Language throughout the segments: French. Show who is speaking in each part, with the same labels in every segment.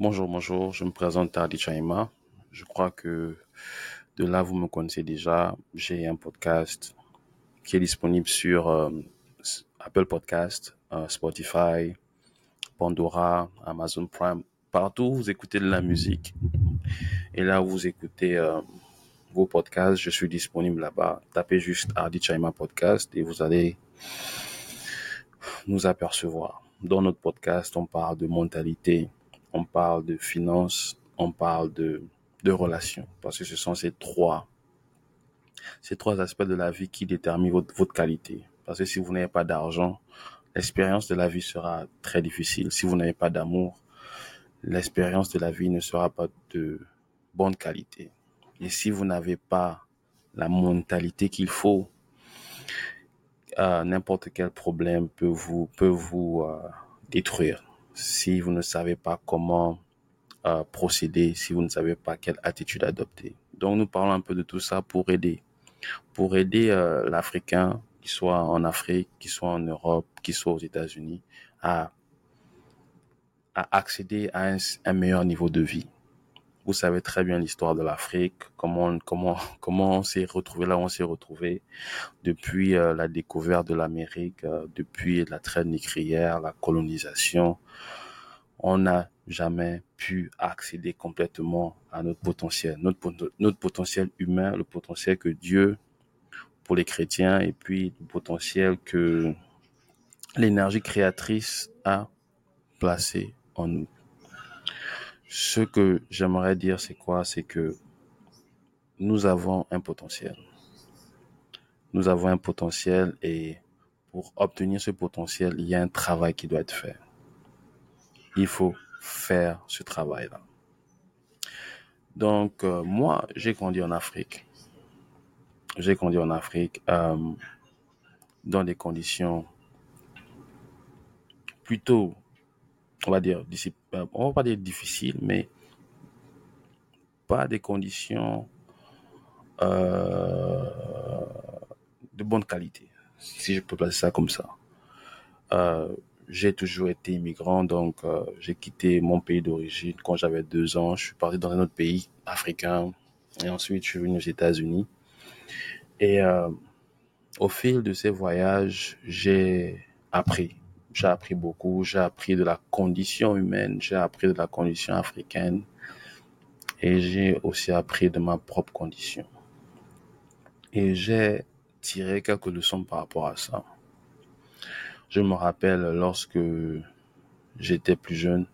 Speaker 1: Bonjour, bonjour, je me présente Tardi Chaima. Je crois que de là, vous me connaissez déjà. J'ai un podcast qui est disponible sur euh, Apple Podcast, euh, Spotify, Pandora, Amazon Prime. Partout où vous écoutez de la musique. Et là où vous écoutez euh, vos podcasts, je suis disponible là-bas. Tapez juste Hardy Chaima Podcast et vous allez nous apercevoir. Dans notre podcast, on parle de mentalité, on parle de finances, on parle de, de relations. Parce que ce sont ces trois, ces trois aspects de la vie qui déterminent votre, votre qualité. Parce que si vous n'avez pas d'argent, l'expérience de la vie sera très difficile. Si vous n'avez pas d'amour, l'expérience de la vie ne sera pas de bonne qualité. Et si vous n'avez pas la mentalité qu'il faut, euh, n'importe quel problème peut vous, peut vous euh, détruire. Si vous ne savez pas comment euh, procéder, si vous ne savez pas quelle attitude adopter. Donc nous parlons un peu de tout ça pour aider. Pour aider euh, l'Africain, qu'il soit en Afrique, qu'il soit en Europe, qu'il soit aux États-Unis, à, accéder à un meilleur niveau de vie. Vous savez très bien l'histoire de l'Afrique, comment comment comment on s'est retrouvé là où on s'est retrouvé depuis euh, la découverte de l'Amérique, euh, depuis la traite négrière, la colonisation. On n'a jamais pu accéder complètement à notre potentiel, notre, notre potentiel humain, le potentiel que Dieu pour les chrétiens et puis le potentiel que l'énergie créatrice a placé en nous. Ce que j'aimerais dire, c'est quoi? C'est que nous avons un potentiel. Nous avons un potentiel et pour obtenir ce potentiel, il y a un travail qui doit être fait. Il faut faire ce travail-là. Donc, euh, moi, j'ai grandi en Afrique. J'ai grandi en Afrique euh, dans des conditions plutôt, on va dire, euh, on va pas dire difficiles, mais pas des conditions euh, de bonne qualité, si je peux placer ça comme ça. Euh, j'ai toujours été immigrant, donc j'ai quitté mon pays d'origine quand j'avais deux ans. Je suis parti dans un autre pays africain et ensuite je suis venu aux États-Unis. Et au fil de ces voyages, j'ai appris. J'ai appris beaucoup. J'ai appris de la condition humaine. J'ai appris de la condition africaine. Et j'ai aussi appris de ma propre condition. Et j'ai tiré quelques leçons par rapport à ça. Je me rappelle lorsque j'étais plus jeune,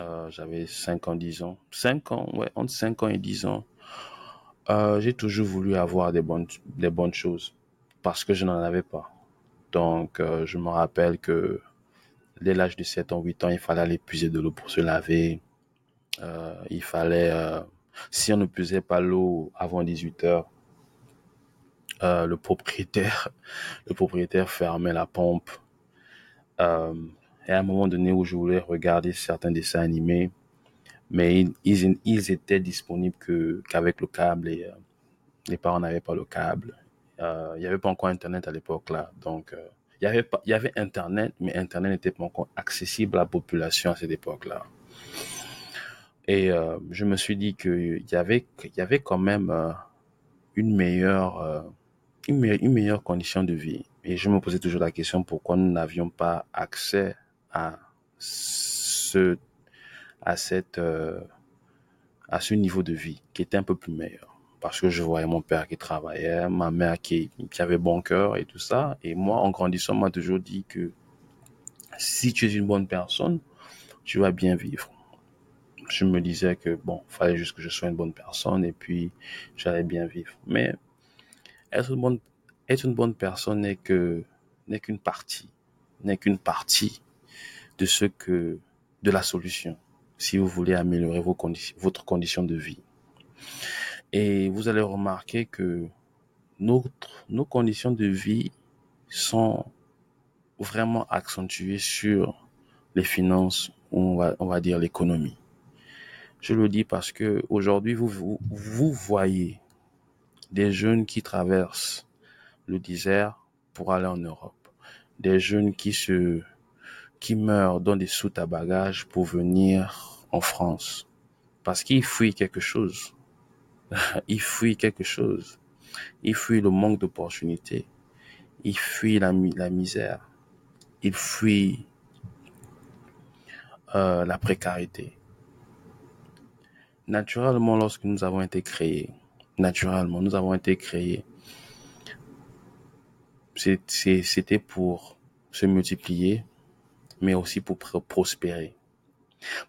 Speaker 1: euh, j'avais 5 ans, 10 ans. 5 ans, ouais, entre 5 ans et 10 ans. Euh, j'ai toujours voulu avoir des bonnes, des bonnes choses parce que je n'en avais pas. Donc, euh, je me rappelle que dès l'âge de 7 ans, 8 ans, il fallait aller puiser de l'eau pour se laver. Euh, il fallait, euh, si on ne puisait pas l'eau avant 18 heures, le propriétaire, le propriétaire fermait la pompe. Et à un moment donné où je voulais regarder certains dessins animés, mais ils, étaient disponibles qu'avec le câble et les parents n'avaient pas le câble. Euh, il n'y avait pas encore Internet à l'époque là, donc euh, il y avait pas, il y avait Internet, mais Internet n'était pas encore accessible à la population à cette époque-là. Et euh, je me suis dit qu'il y avait, y avait quand même une meilleure, une, me- une meilleure condition de vie. Et je me posais toujours la question pourquoi nous n'avions pas accès à ce, à cette, à ce niveau de vie qui était un peu plus meilleur. Parce que je voyais mon père qui travaillait, ma mère qui, avait bon cœur et tout ça. Et moi, en grandissant, on m'a toujours dit que si tu es une bonne personne, tu vas bien vivre. Je me disais que bon, fallait juste que je sois une bonne personne et puis j'allais bien vivre. Mais être une bonne, être une bonne personne n'est que, n'est qu'une partie, n'est qu'une partie de ce que, de la solution. Si vous voulez améliorer vos conditions, votre condition de vie. Et vous allez remarquer que notre, nos conditions de vie sont vraiment accentuées sur les finances, ou on va, on va dire l'économie. Je le dis parce que aujourd'hui, vous, vous, vous voyez des jeunes qui traversent le désert pour aller en Europe, des jeunes qui se, qui meurent dans des soutes à bagages pour venir en France. Parce qu'ils fuient quelque chose. ils fuient quelque chose. Ils fuient le manque d'opportunités. Ils fuient la, misère. Ils fuient euh, la précarité. Naturellement, lorsque nous avons été créés, naturellement, nous avons été créés, c'était pour se multiplier, mais aussi pour prospérer.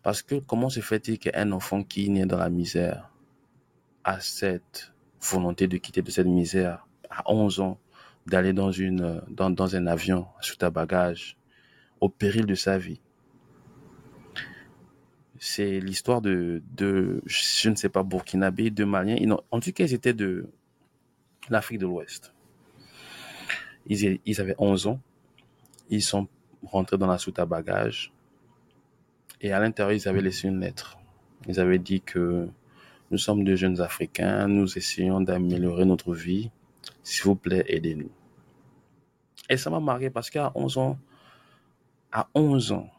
Speaker 1: Parce que comment se fait-il qu'un enfant qui naît dans la misère a cette volonté de quitter de cette misère à 11 ans, d'aller dans dans, dans un avion sous ta bagage au péril de sa vie c'est l'histoire de, de, je ne sais pas, Burkinabé, de Maliens. En tout cas, ils étaient de l'Afrique de l'Ouest. Ils, ils, avaient 11 ans. Ils sont rentrés dans la soute à bagages. Et à l'intérieur, ils avaient laissé une lettre. Ils avaient dit que nous sommes de jeunes Africains, nous essayons d'améliorer notre vie. S'il vous plaît, aidez-nous. Et ça m'a marqué parce qu'à 11 ans, à 11 ans,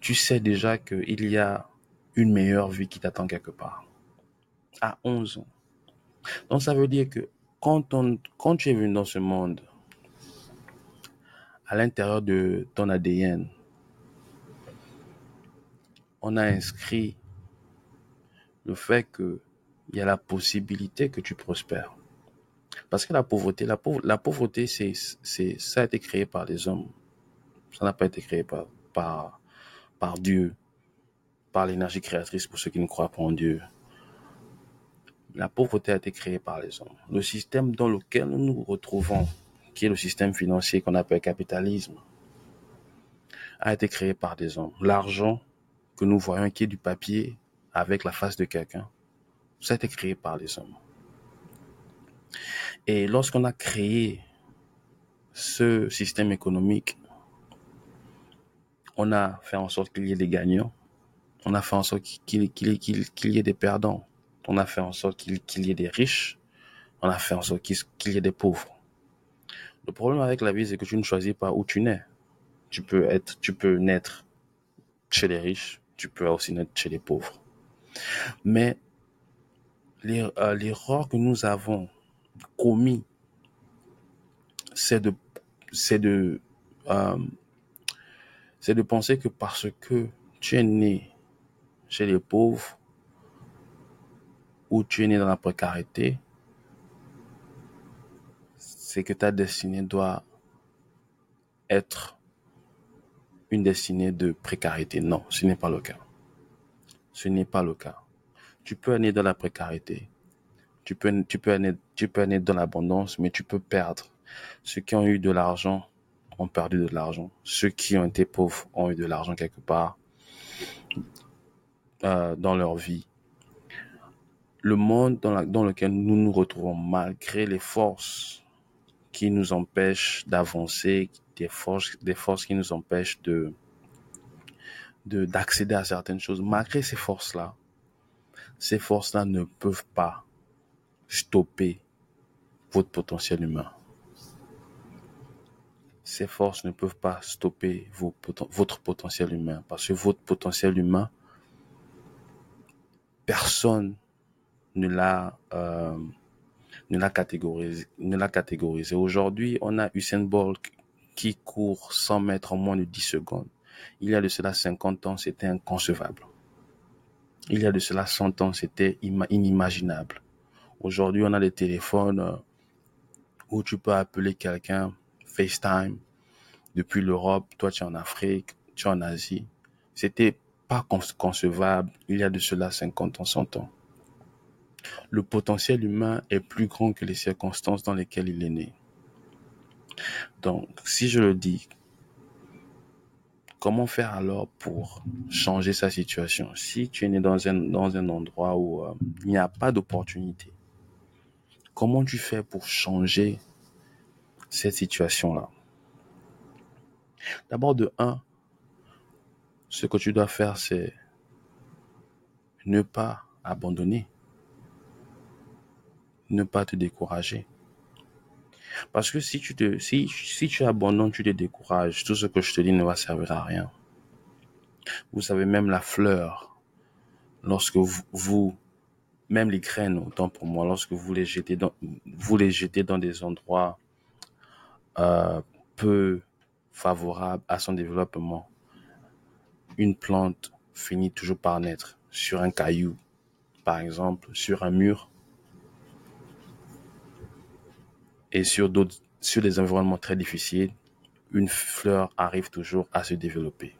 Speaker 1: tu sais déjà qu'il y a une meilleure vie qui t'attend quelque part. À 11 ans. Donc ça veut dire que quand, on, quand tu es venu dans ce monde, à l'intérieur de ton ADN, on a inscrit le fait qu'il y a la possibilité que tu prospères. Parce que la pauvreté, la, pauvreté, c'est, ça a été créé par les hommes. Ça n'a pas été créé par, par, par Dieu, par l'énergie créatrice pour ceux qui ne croient pas en Dieu. La pauvreté a été créée par les hommes. Le système dans lequel nous nous retrouvons, qui est le système financier qu'on appelle capitalisme, a été créé par des hommes. L'argent que nous voyons qui est du papier avec la face de quelqu'un, ça a été créé par les hommes. Et lorsqu'on a créé ce système économique, on a fait en sorte qu'il y ait des gagnants. On a fait en sorte qu'il y ait des perdants. On a fait en sorte qu'il y ait des riches. On a fait en sorte qu'il y ait des pauvres. Le problème avec la vie, c'est que tu ne choisis pas où tu nais. Tu peux être, tu peux naître chez les riches. Tu peux aussi naître chez les pauvres. Mais euh, l'erreur que nous avons commis, c'est de, euh, c'est de penser que parce que tu es né chez les pauvres ou tu es né dans la précarité, c'est que ta destinée doit être une destinée de précarité. Non, ce n'est pas le cas. Ce n'est pas le cas. Tu peux naître dans la précarité. Tu peux, tu peux, naître, tu peux naître dans l'abondance, mais tu peux perdre. Ceux qui ont eu de l'argent ont perdu de l'argent. Ceux qui ont été pauvres ont eu de l'argent quelque part euh, dans leur vie. Le monde dans, dans lequel nous nous retrouvons, malgré les forces qui nous empêchent d'avancer, des forces, des forces qui nous empêchent de d'accéder à certaines choses, malgré ces forces-là, ces forces-là ne peuvent pas stopper votre potentiel humain ces forces ne peuvent pas stopper votre potentiel humain. Parce que votre potentiel humain, personne ne l'a euh, catégorisé. Aujourd'hui, on a Usain Bolt qui court 100 mètres en moins de 10 secondes. Il y a de cela 50 ans, c'était inconcevable. Il y a de cela 100 ans, c'était inimaginable. Aujourd'hui, on a des téléphones euh, où tu peux appeler quelqu'un FaceTime depuis l'Europe, toi tu es en Afrique, tu es en Asie. C'était pas concevable il y a de cela 50 ans, 100 ans. Le potentiel humain est plus grand que les circonstances dans lesquelles il est né. Donc, si je le dis, comment faire alors pour changer sa situation? Si tu es né dans un, endroit où euh, il n'y a pas d'opportunité, comment tu fais pour changer cette situation-là? D'abord, de un, ce que tu dois faire, c'est ne pas abandonner, ne pas te décourager. Parce que si tu te, si, si tu abandonnes, tu te décourages, tout ce que je te dis ne va servir à rien. Vous savez, même la fleur, lorsque vous, même les graines, autant pour moi, lorsque vous les jetez dans, vous les jetez dans des endroits euh, peu favorables à son développement, une plante finit toujours par naître sur un caillou, par exemple, sur un mur, et sur d'autres, sur des environnements très difficiles, une fleur arrive toujours à se développer.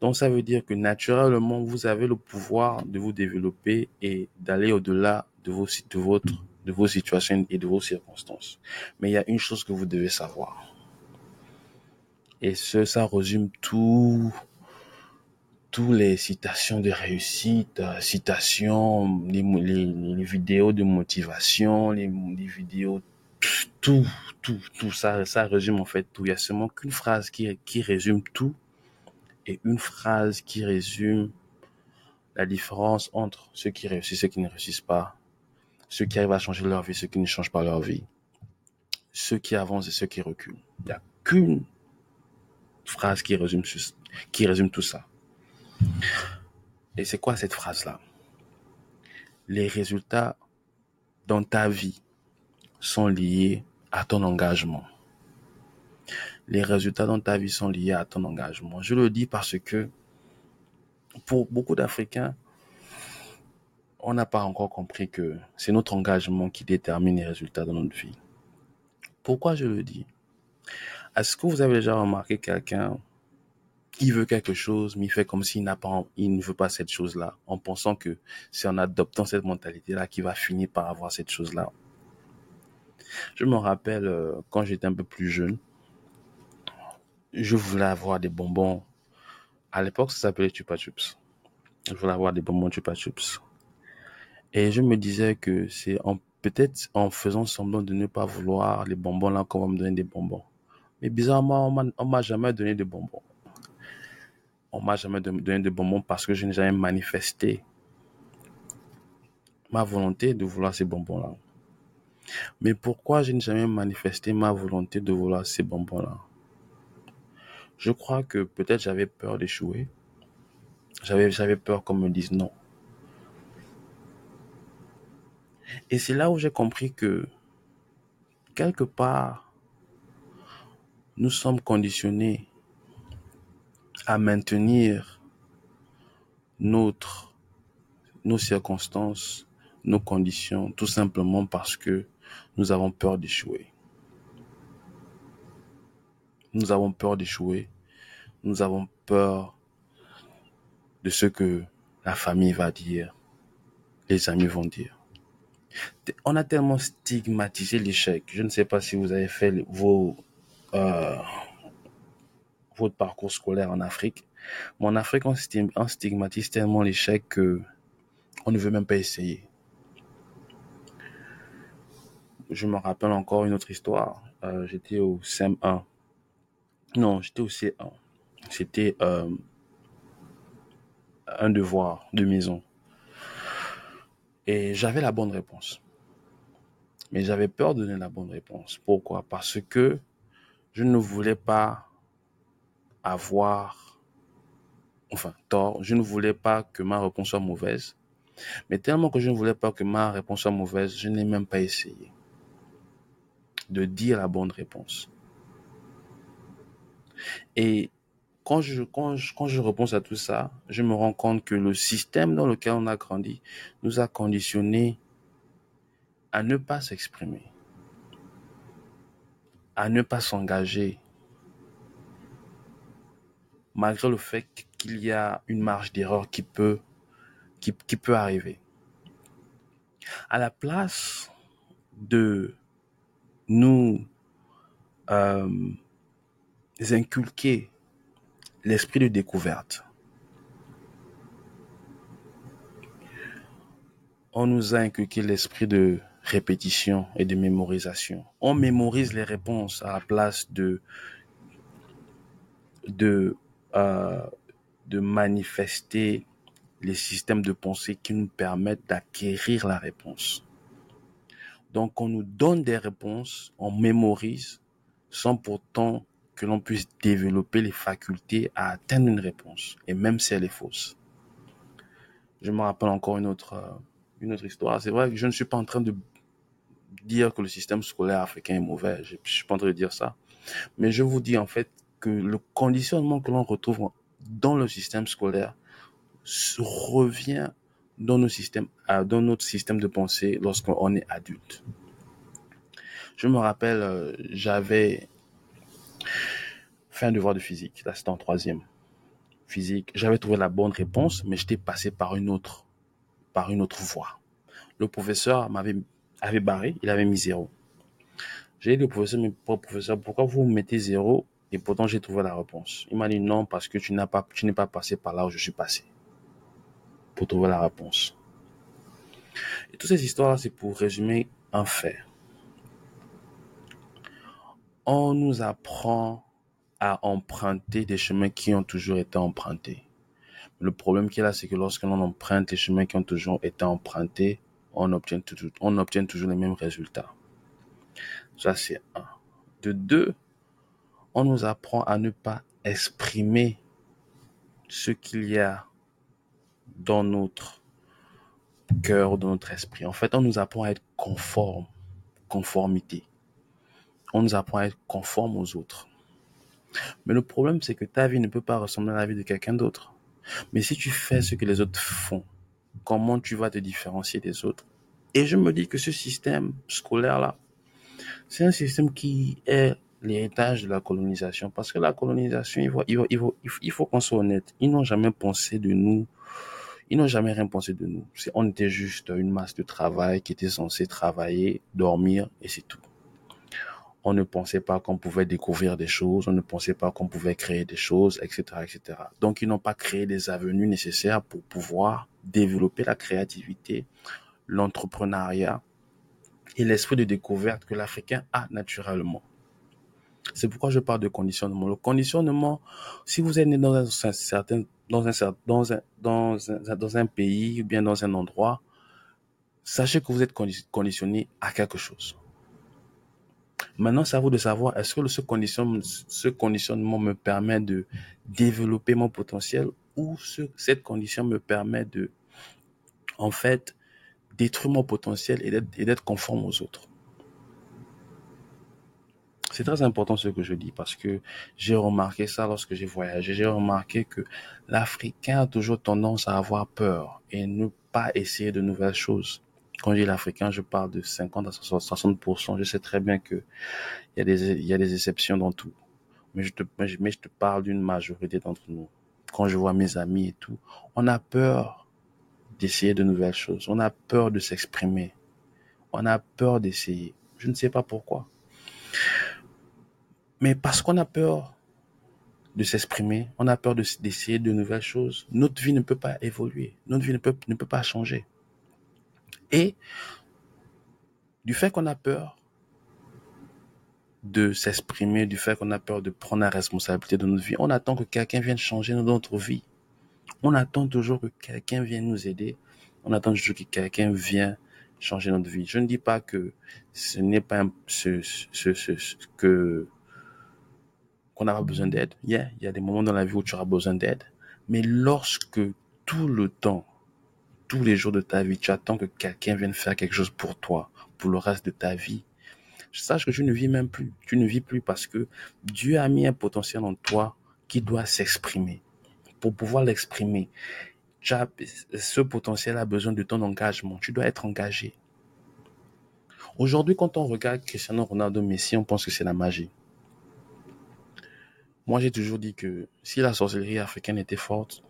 Speaker 1: Donc ça veut dire que naturellement, vous avez le pouvoir de vous développer et d'aller au-delà de vos, de, votre, de vos situations et de vos circonstances. Mais il y a une chose que vous devez savoir. Et ce, ça résume tout, tous les citations de réussite, euh, citations, les, vidéos de motivation, les, les, vidéos, tout, tout, tout ça, ça résume en fait tout. Il y a seulement qu'une phrase qui, qui résume tout et une phrase qui résume la différence entre ceux qui réussissent et ceux qui ne réussissent pas, ceux qui arrivent à changer leur vie, ceux qui ne changent pas leur vie, ceux qui avancent et ceux qui reculent. Il n'y a qu'une phrase qui résume, qui résume tout ça. Et c'est quoi cette phrase-là? Les résultats dans ta vie sont liés à ton engagement les résultats dans ta vie sont liés à ton engagement. Je le dis parce que pour beaucoup d'Africains, on n'a pas encore compris que c'est notre engagement qui détermine les résultats dans notre vie. Pourquoi je le dis? Est-ce que vous avez déjà remarqué quelqu'un qui veut quelque chose, mais il fait comme s'il n'a pas, il ne veut pas cette chose-là, en pensant que c'est en adoptant cette mentalité-là qu'il va finir par avoir cette chose-là. Je me rappelle euh, quand j'étais un peu plus jeune, je voulais avoir des bonbons. À l'époque, ça s'appelait Chupa Chups. Je voulais avoir des bonbons Chupa Chups. Et je me disais que c'est en, peut-être en faisant semblant de ne pas vouloir les bonbons là qu'on va me donner des bonbons. Mais bizarrement, on m'a jamais donné de bonbons. On m'a jamais donné de bonbons parce que je n'ai jamais manifesté ma volonté de vouloir ces bonbons-là. Mais pourquoi je n'ai jamais manifesté ma volonté de vouloir ces bonbons-là? Je crois que peut-être j'avais peur d'échouer. J'avais, j'avais peur qu'on me dise non. Et c'est là où j'ai compris que, quelque part, nous sommes conditionnés à maintenir notre, nos circonstances, nos conditions, tout simplement parce que nous avons peur d'échouer. Nous avons peur d'échouer. Nous avons peur de ce que la famille va dire, les amis vont dire. On a tellement stigmatisé l'échec. Je ne sais pas si vous avez fait vos, euh, votre parcours scolaire en Afrique. Mais en Afrique, on stigmatise tellement l'échec que on ne veut même pas essayer. Je me rappelle encore une autre histoire. Euh, j'étais au CM1 non, j'étais au C1. C'était euh, un devoir de maison. Et j'avais la bonne réponse. Mais j'avais peur de donner la bonne réponse. Pourquoi? Parce que je ne voulais pas avoir, enfin, tort. Je ne voulais pas que ma réponse soit mauvaise. Mais tellement que je ne voulais pas que ma réponse soit mauvaise, je n'ai même pas essayé de dire la bonne réponse. Et quand je, quand, quand je repense à tout ça, je me rends compte que le système dans lequel on a grandi nous a conditionnés à ne pas s'exprimer, à ne pas s'engager, malgré le fait qu'il y a une marge d'erreur qui peut, arriver. À la place de nous euh, inculquer l'esprit de découverte. On nous a inculqué l'esprit de répétition et de mémorisation. On mémorise les réponses à la place de de euh, de manifester les systèmes de pensée qui nous permettent d'acquérir la réponse. Donc, on nous donne des réponses, on mémorise, sans pourtant que l'on puisse développer les facultés à atteindre une réponse, et même si elle est fausse. Je me rappelle encore une autre, euh, une autre histoire. C'est vrai que je ne suis pas en train de dire que le système scolaire africain est mauvais. Je ne suis pas en train de dire ça. Mais je vous dis en fait que le conditionnement que l'on retrouve dans le système scolaire revient dans, nos systèmes, dans notre système de pensée lorsqu'on est adulte. Je me rappelle, euh, j'avais fait un devoir de physique. Là, c'était en troisième. Physique. J'avais trouvé la bonne réponse, mais j'étais passé par une autre, par une autre voie. Le professeur m'avait, avait barré, il avait mis zéro. J'ai dit au professeur, pourquoi vous mettez zéro et pourtant j'ai trouvé la réponse? Il m'a dit non, parce que tu n'es pas passé par là où je suis passé. Pour trouver la réponse. Et toutes ces histoires-là, c'est pour résumer un fait. On nous apprend à emprunter des chemins qui ont toujours été empruntés. Le problème qui est là, c'est que lorsque l'on emprunte les chemins qui ont toujours été empruntés, on obtient toujours les mêmes résultats. Ça, c'est un. De deux, on nous apprend à ne pas exprimer ce qu'il y a dans notre cœur, dans notre esprit. En fait, on nous apprend à être conforme, conformité. On nous apprend à être conforme aux autres. Mais le problème, c'est que ta vie ne peut pas ressembler à la vie de quelqu'un d'autre. Mais si tu fais ce que les autres font, comment tu vas te différencier des autres? Et je me dis que ce système scolaire-là, c'est un système qui est l'héritage de la colonisation. Parce que la colonisation, il faut, qu'on soit honnête. Ils n'ont jamais pensé de nous. Ils n'ont jamais rien pensé de nous. On était juste une masse de travail qui était censée travailler, dormir, et c'est tout. On ne pensait pas qu'on pouvait découvrir des choses, on ne pensait pas qu'on pouvait créer des choses, etc., etc. Donc, ils n'ont pas créé les avenues nécessaires pour pouvoir développer la créativité, l'entrepreneuriat, et l'esprit de découverte que l'Africain a naturellement. C'est pourquoi je parle de conditionnement. Le conditionnement, si vous êtes né dans un certain, dans un, dans dans un, pays ou bien dans un endroit, sachez que vous êtes conditionné à quelque chose. Maintenant, c'est à vous de savoir, est-ce que ce conditionnement, ce conditionnement me permet de développer mon potentiel ou ce, cette condition me permet de, en fait, détruire mon potentiel et d'être conforme aux autres? C'est très important ce que je dis parce que j'ai remarqué ça lorsque j'ai voyagé. J'ai remarqué que l'Africain a toujours tendance à avoir peur et ne pas essayer de nouvelles choses. Quand je dis l'Africain, je parle de 50 à 60%. Je sais très bien que il y a des, exceptions dans tout. Mais je te parle d'une majorité d'entre nous. Quand je vois mes amis et tout, on a peur d'essayer de nouvelles choses. On a peur de s'exprimer. On a peur d'essayer. Je ne sais pas pourquoi. Mais parce qu'on a peur de s'exprimer, on a peur d'essayer de, nouvelles choses, notre vie ne peut pas évoluer. Notre vie ne peut, pas changer. Et du fait qu'on a peur de s'exprimer, du fait qu'on a peur de prendre la responsabilité de notre vie, on attend que quelqu'un vienne changer notre vie. On attend toujours que quelqu'un vienne nous aider. On attend toujours que quelqu'un vienne changer notre vie. Je ne dis pas que ce n'est pas ce, que qu'on n'a pas besoin d'aide. Il y a des moments dans la vie où tu auras besoin d'aide. Mais lorsque tout le temps, tous les jours de ta vie, tu attends que quelqu'un vienne faire quelque chose pour toi, pour le reste de ta vie, sache que tu ne vis même plus. Tu ne vis plus parce que Dieu a mis un potentiel en toi qui doit s'exprimer pour pouvoir l'exprimer, ce potentiel a besoin de ton engagement. Tu dois être engagé. Aujourd'hui, quand on regarde Cristiano Ronaldo Messi, on pense que c'est la magie. Moi, j'ai toujours dit que si la sorcellerie africaine était forte,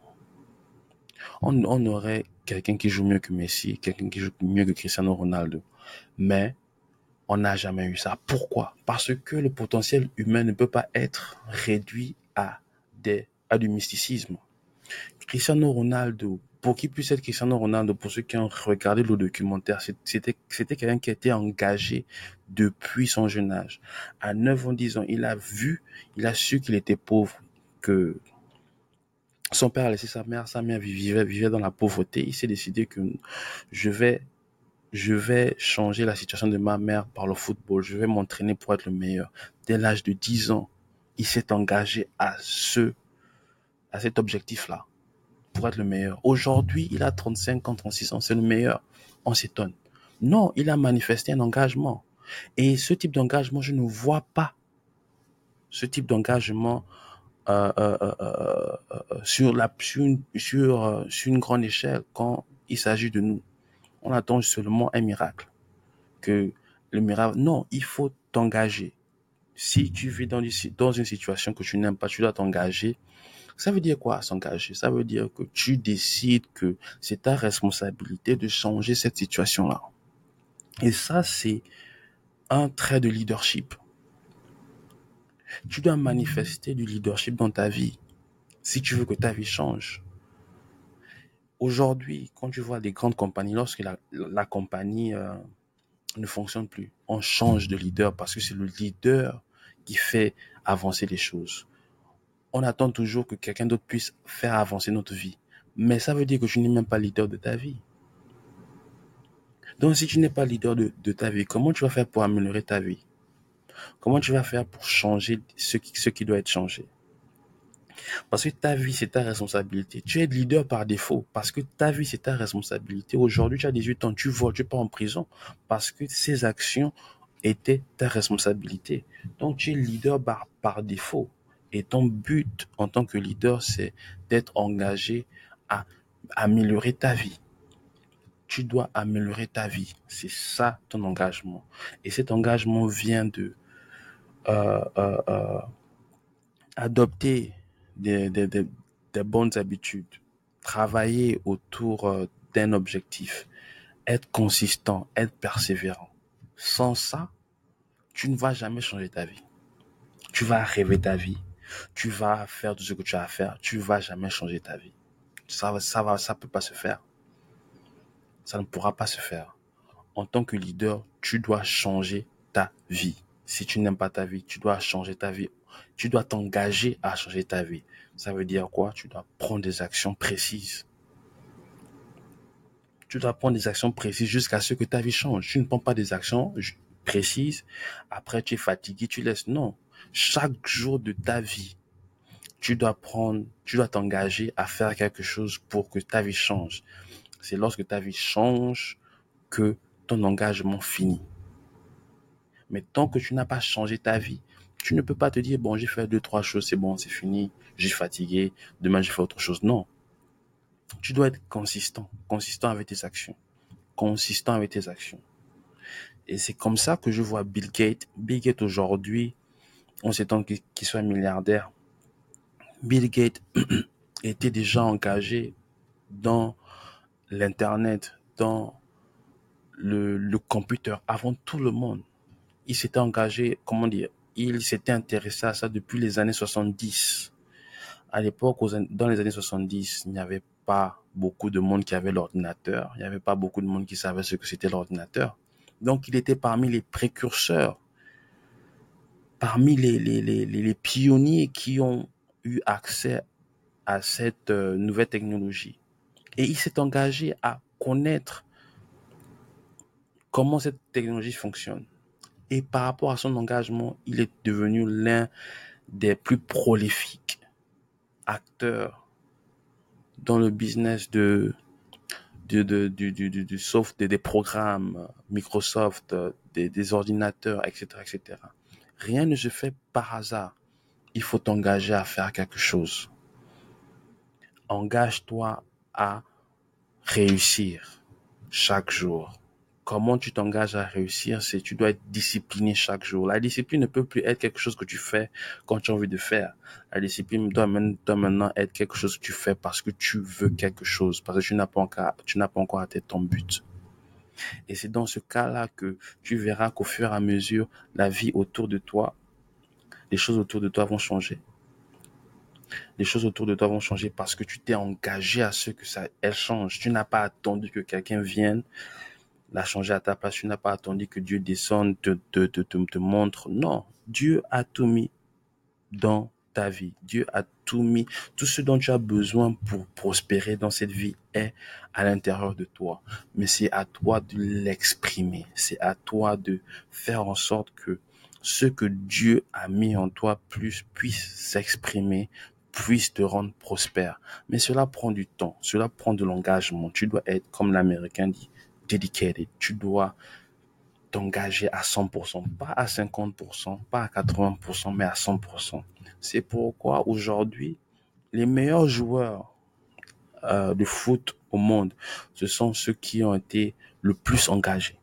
Speaker 1: on, aurait quelqu'un qui joue mieux que Messi, quelqu'un qui joue mieux que Cristiano Ronaldo. Mais on n'a jamais eu ça. Pourquoi? Parce que le potentiel humain ne peut pas être réduit à des à du mysticisme. Cristiano Ronaldo, pour qui puisse être Cristiano Ronaldo, pour ceux qui ont regardé le documentaire, c'était, quelqu'un qui était engagé depuis son jeune âge. À 9 ans, 10 ans, il a vu, il a su qu'il était pauvre, que son père a laissé sa mère, sa mère vivait, vivait dans la pauvreté. Il s'est décidé que je vais, je vais changer la situation de ma mère par le football. Je vais m'entraîner pour être le meilleur. Dès l'âge de 10 ans, il s'est engagé à ce, à cet objectif-là, être le meilleur. Aujourd'hui, il a 35 ans, 36 ans, c'est le meilleur. On s'étonne. Non, il a manifesté un engagement. Et ce type d'engagement, je ne vois pas ce type d'engagement euh, euh, euh, sur, la, sur, une, sur, sur une grande échelle quand il s'agit de nous. On attend seulement un miracle. Que le miracle, non, il faut t'engager. Si tu vis dans, dans une situation que tu n'aimes pas, tu dois t'engager. Ça veut dire quoi s'engager Ça veut dire que tu décides que c'est ta responsabilité de changer cette situation-là. Et ça, c'est un trait de leadership. Tu dois manifester du leadership dans ta vie si tu veux que ta vie change. Aujourd'hui, quand tu vois des grandes compagnies, lorsque la, compagnie euh, ne fonctionne plus, on change de leader parce que c'est le leader qui fait avancer les choses. On attend toujours que quelqu'un d'autre puisse faire avancer notre vie. Mais ça veut dire que tu n'es même pas leader de ta vie. Donc si tu n'es pas leader de, ta vie, comment tu vas faire pour améliorer ta vie? Comment tu vas faire pour changer ce qui, doit être changé? Parce que ta vie, c'est ta responsabilité. Tu es leader par défaut parce que ta vie, c'est ta responsabilité. Aujourd'hui, tu as 18 ans, tu voles, tu pas en prison parce que ces actions étaient ta responsabilité. Donc, tu es leader par défaut. Et ton but en tant que leader, c'est d'être engagé à améliorer ta vie tu dois améliorer ta vie. C'est ça ton engagement. Et cet engagement vient de euh, euh, euh, adopter des, bonnes habitudes, travailler autour d'un objectif, être consistant, être persévérant. Sans ça, tu ne vas jamais changer ta vie. Tu vas rêver ta vie. Tu vas faire tout ce que tu as à faire. Tu vas jamais changer ta vie. Ça, ça va, ça peut pas se faire ça ne pourra pas se faire. En tant que leader, tu dois changer ta vie. Si tu n'aimes pas ta vie, tu dois changer ta vie. Tu dois t'engager à changer ta vie. Ça veut dire quoi? Tu dois prendre des actions précises. Tu dois prendre des actions précises jusqu'à ce que ta vie change. Tu ne prends pas des actions précises. Après, tu es fatigué, tu laisses. Non. Chaque jour de ta vie, tu dois prendre, tu dois t'engager à faire quelque chose pour que ta vie change. C'est lorsque ta vie change que ton engagement finit. Mais tant que tu n'as pas changé ta vie, tu ne peux pas te dire, bon, j'ai fait deux, trois choses, c'est bon, c'est fini, j'ai fatigué, demain je fais autre chose. Non. Tu dois être consistant, consistant avec tes actions, consistant avec tes actions. Et c'est comme ça que je vois Bill Gates. Bill Gates aujourd'hui, on s'étend qu'il soit milliardaire. Bill Gates était déjà engagé dans l'Internet, dans le, le computer avant tout le monde. Il s'était engagé, comment dire, il s'était intéressé à ça depuis les années 70. À l'époque, dans les années 70, il n'y avait pas beaucoup de monde qui avait l'ordinateur. Il n'y avait pas beaucoup de monde qui savait ce que c'était l'ordinateur. Donc, il était parmi les précurseurs, parmi les, pionniers qui ont eu accès à cette euh, nouvelle technologie. Et il s'est engagé à connaître comment cette technologie fonctionne. Et par rapport à son engagement, il est devenu l'un des plus prolifiques acteurs dans le business de, de, de, du, du, du soft, des, programmes Microsoft, des, des ordinateurs, etc., etc. Rien ne se fait par hasard. Il faut t'engager à faire quelque chose. Engage-toi à réussir chaque jour. Comment tu t'engages à réussir, c'est tu dois être discipliné chaque jour. La discipline ne peut plus être quelque chose que tu fais quand tu as envie de faire. La discipline doit maintenant être quelque chose que tu fais parce que tu veux quelque chose, parce que tu n'as pas encore, tu n'as pas encore atteint ton but. Et c'est dans ce cas-là que tu verras qu'au fur et à mesure, la vie autour de toi, les choses autour de toi vont changer les choses autour de toi vont changer parce que tu t'es engagé à ce que ça, elle change. Tu n'as pas attendu que quelqu'un vienne la changer à ta place. Tu n'as pas attendu que Dieu descende, te, te, te, te montre. Non. Dieu a tout mis dans ta vie. Dieu a tout mis, tout ce dont tu as besoin pour prospérer dans cette vie est à l'intérieur de toi. Mais c'est à toi de l'exprimer. C'est à toi de faire en sorte que ce que Dieu a mis en toi plus puisse s'exprimer, puisse te rendre prospère. Mais cela prend du temps, cela prend de l'engagement. Tu dois être, comme l'Américain dit, dedicated. Tu dois t'engager à 100%, pas à 50%, pas à 80%, mais à 100%. C'est pourquoi aujourd'hui, les meilleurs joueurs euh, de foot au monde, ce sont ceux qui ont été le plus engagés.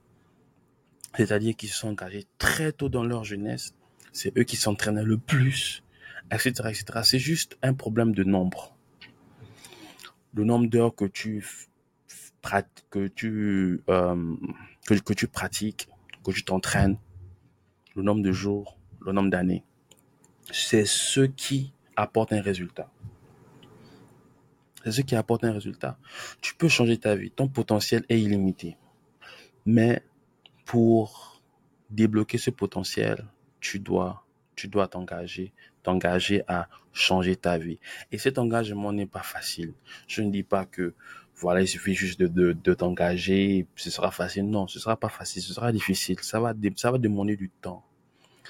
Speaker 1: C'est-à-dire qu'ils sont engagés très tôt dans leur jeunesse. C'est eux qui s'entraînaient le plus, etc., etc. C'est juste un problème de nombre. Le nombre d'heures que tu euh, que tu pratiques, que tu t'entraînes, le nombre de jours, le nombre d'années, c'est ce qui apporte un résultat. C'est ce qui apporte un résultat. Tu peux changer ta vie. Ton potentiel est illimité. Mais pour débloquer ce potentiel, tu dois, tu dois t'engager, t'engager à changer ta vie. Et cet engagement n'est pas facile. Je ne dis pas que, voilà, il suffit juste de, de, t'engager, ce sera facile. Non, ce sera pas facile, ce sera difficile. Ça va, ça va demander du temps.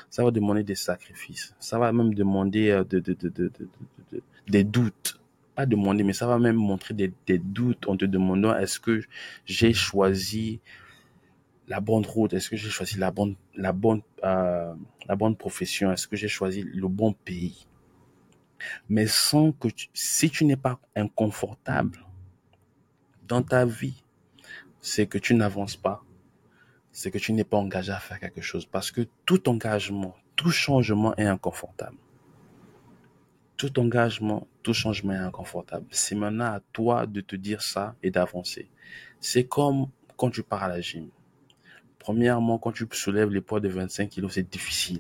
Speaker 1: Ça va demander des sacrifices. Ça va même demander euh, de, de, de, de, de des doutes. Pas demander, mais ça va même montrer des, des doutes en te demandant est-ce que j'ai choisi la bonne route? Est-ce que j'ai choisi la bonne, la bonne, euh, la bonne profession? Est-ce que j'ai choisi le bon pays? Mais sans que si tu n'es pas inconfortable dans ta vie, c'est que tu n'avances pas, c'est que tu n'es pas engagé à faire quelque chose. Parce que tout engagement, tout changement est inconfortable. Tout engagement, tout changement est inconfortable. C'est maintenant à toi de te dire ça et d'avancer. C'est comme quand tu pars à la gym Premièrement, quand tu soulèves les poids de 25 kilos, c'est difficile.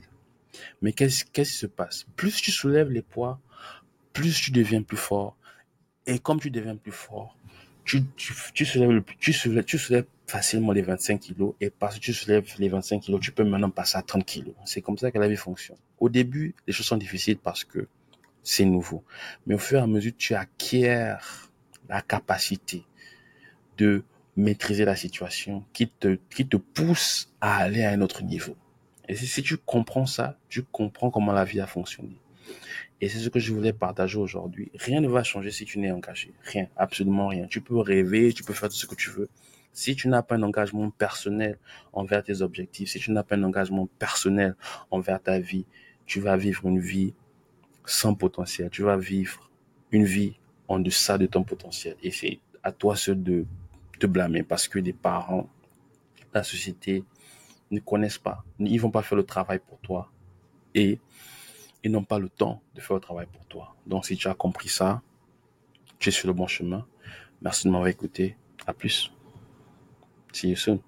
Speaker 1: Mais qu'est-ce qui se passe? Plus tu soulèves les poids, plus tu deviens plus fort. Et comme tu deviens plus fort, tu, tu, soulèves, tu, soulèves, tu soulèves facilement les 25 kilos. Et parce que tu soulèves les 25 kilos, tu peux maintenant passer à 30 kilos. C'est comme ça que la vie fonctionne. Au début, les choses sont difficiles parce que c'est nouveau. Mais au fur et à mesure, tu acquiers la capacité de maîtriser la situation, qui te, qui te pousse à aller à un autre niveau. Et si, tu comprends ça, tu comprends comment la vie a fonctionné. Et c'est ce que je voulais partager aujourd'hui. Rien ne va changer si tu n'es engagé. Rien, absolument rien. Tu peux rêver, tu peux faire tout ce que tu veux. Si tu n'as pas un engagement personnel envers tes objectifs, si tu n'as pas un engagement personnel envers ta vie, tu vas vivre une vie sans potentiel. Tu vas vivre une vie en deçà de ton potentiel. Et c'est à toi seul de te blâmer parce que les parents, la société ne connaissent pas, ils vont pas faire le travail pour toi et ils n'ont pas le temps de faire le travail pour toi. Donc si tu as compris ça, tu es sur le bon chemin. Merci de m'avoir écouté. À plus. See you soon.